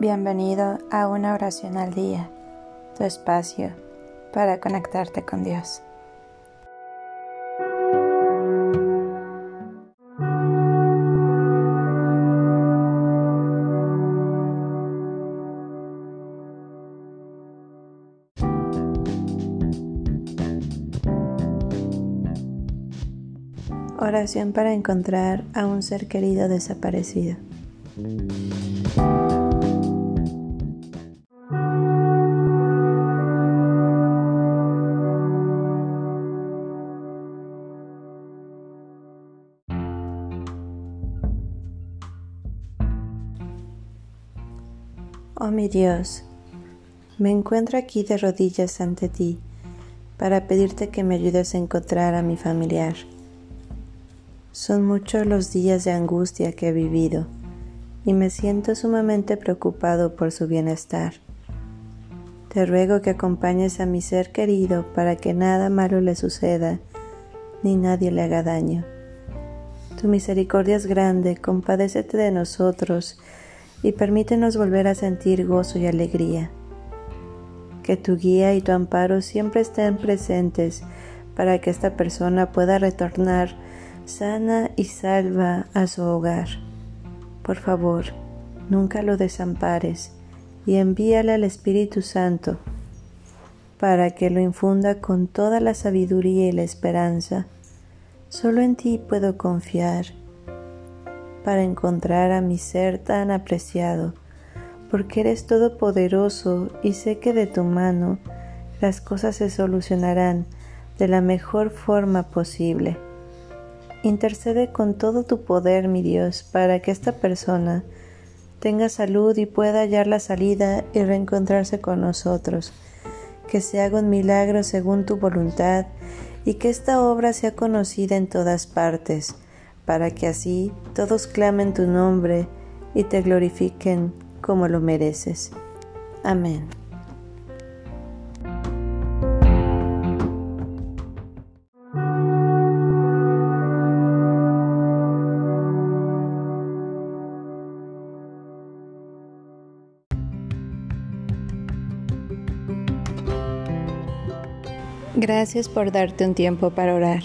Bienvenido a una oración al día, tu espacio para conectarte con Dios. Oración para encontrar a un ser querido desaparecido. Oh mi Dios, me encuentro aquí de rodillas ante ti para pedirte que me ayudes a encontrar a mi familiar. Son muchos los días de angustia que he vivido y me siento sumamente preocupado por su bienestar. Te ruego que acompañes a mi ser querido para que nada malo le suceda ni nadie le haga daño. Tu misericordia es grande, compadécete de nosotros y permítenos volver a sentir gozo y alegría. Que tu guía y tu amparo siempre estén presentes para que esta persona pueda retornar sana y salva a su hogar. Por favor, nunca lo desampares y envíale al Espíritu Santo para que lo infunda con toda la sabiduría y la esperanza. Solo en ti puedo confiar para encontrar a mi ser tan apreciado, porque eres todopoderoso y sé que de tu mano las cosas se solucionarán de la mejor forma posible. Intercede con todo tu poder, mi Dios, para que esta persona tenga salud y pueda hallar la salida y reencontrarse con nosotros. Que se haga un milagro según tu voluntad y que esta obra sea conocida en todas partes para que así todos clamen tu nombre y te glorifiquen como lo mereces. Amén. Gracias por darte un tiempo para orar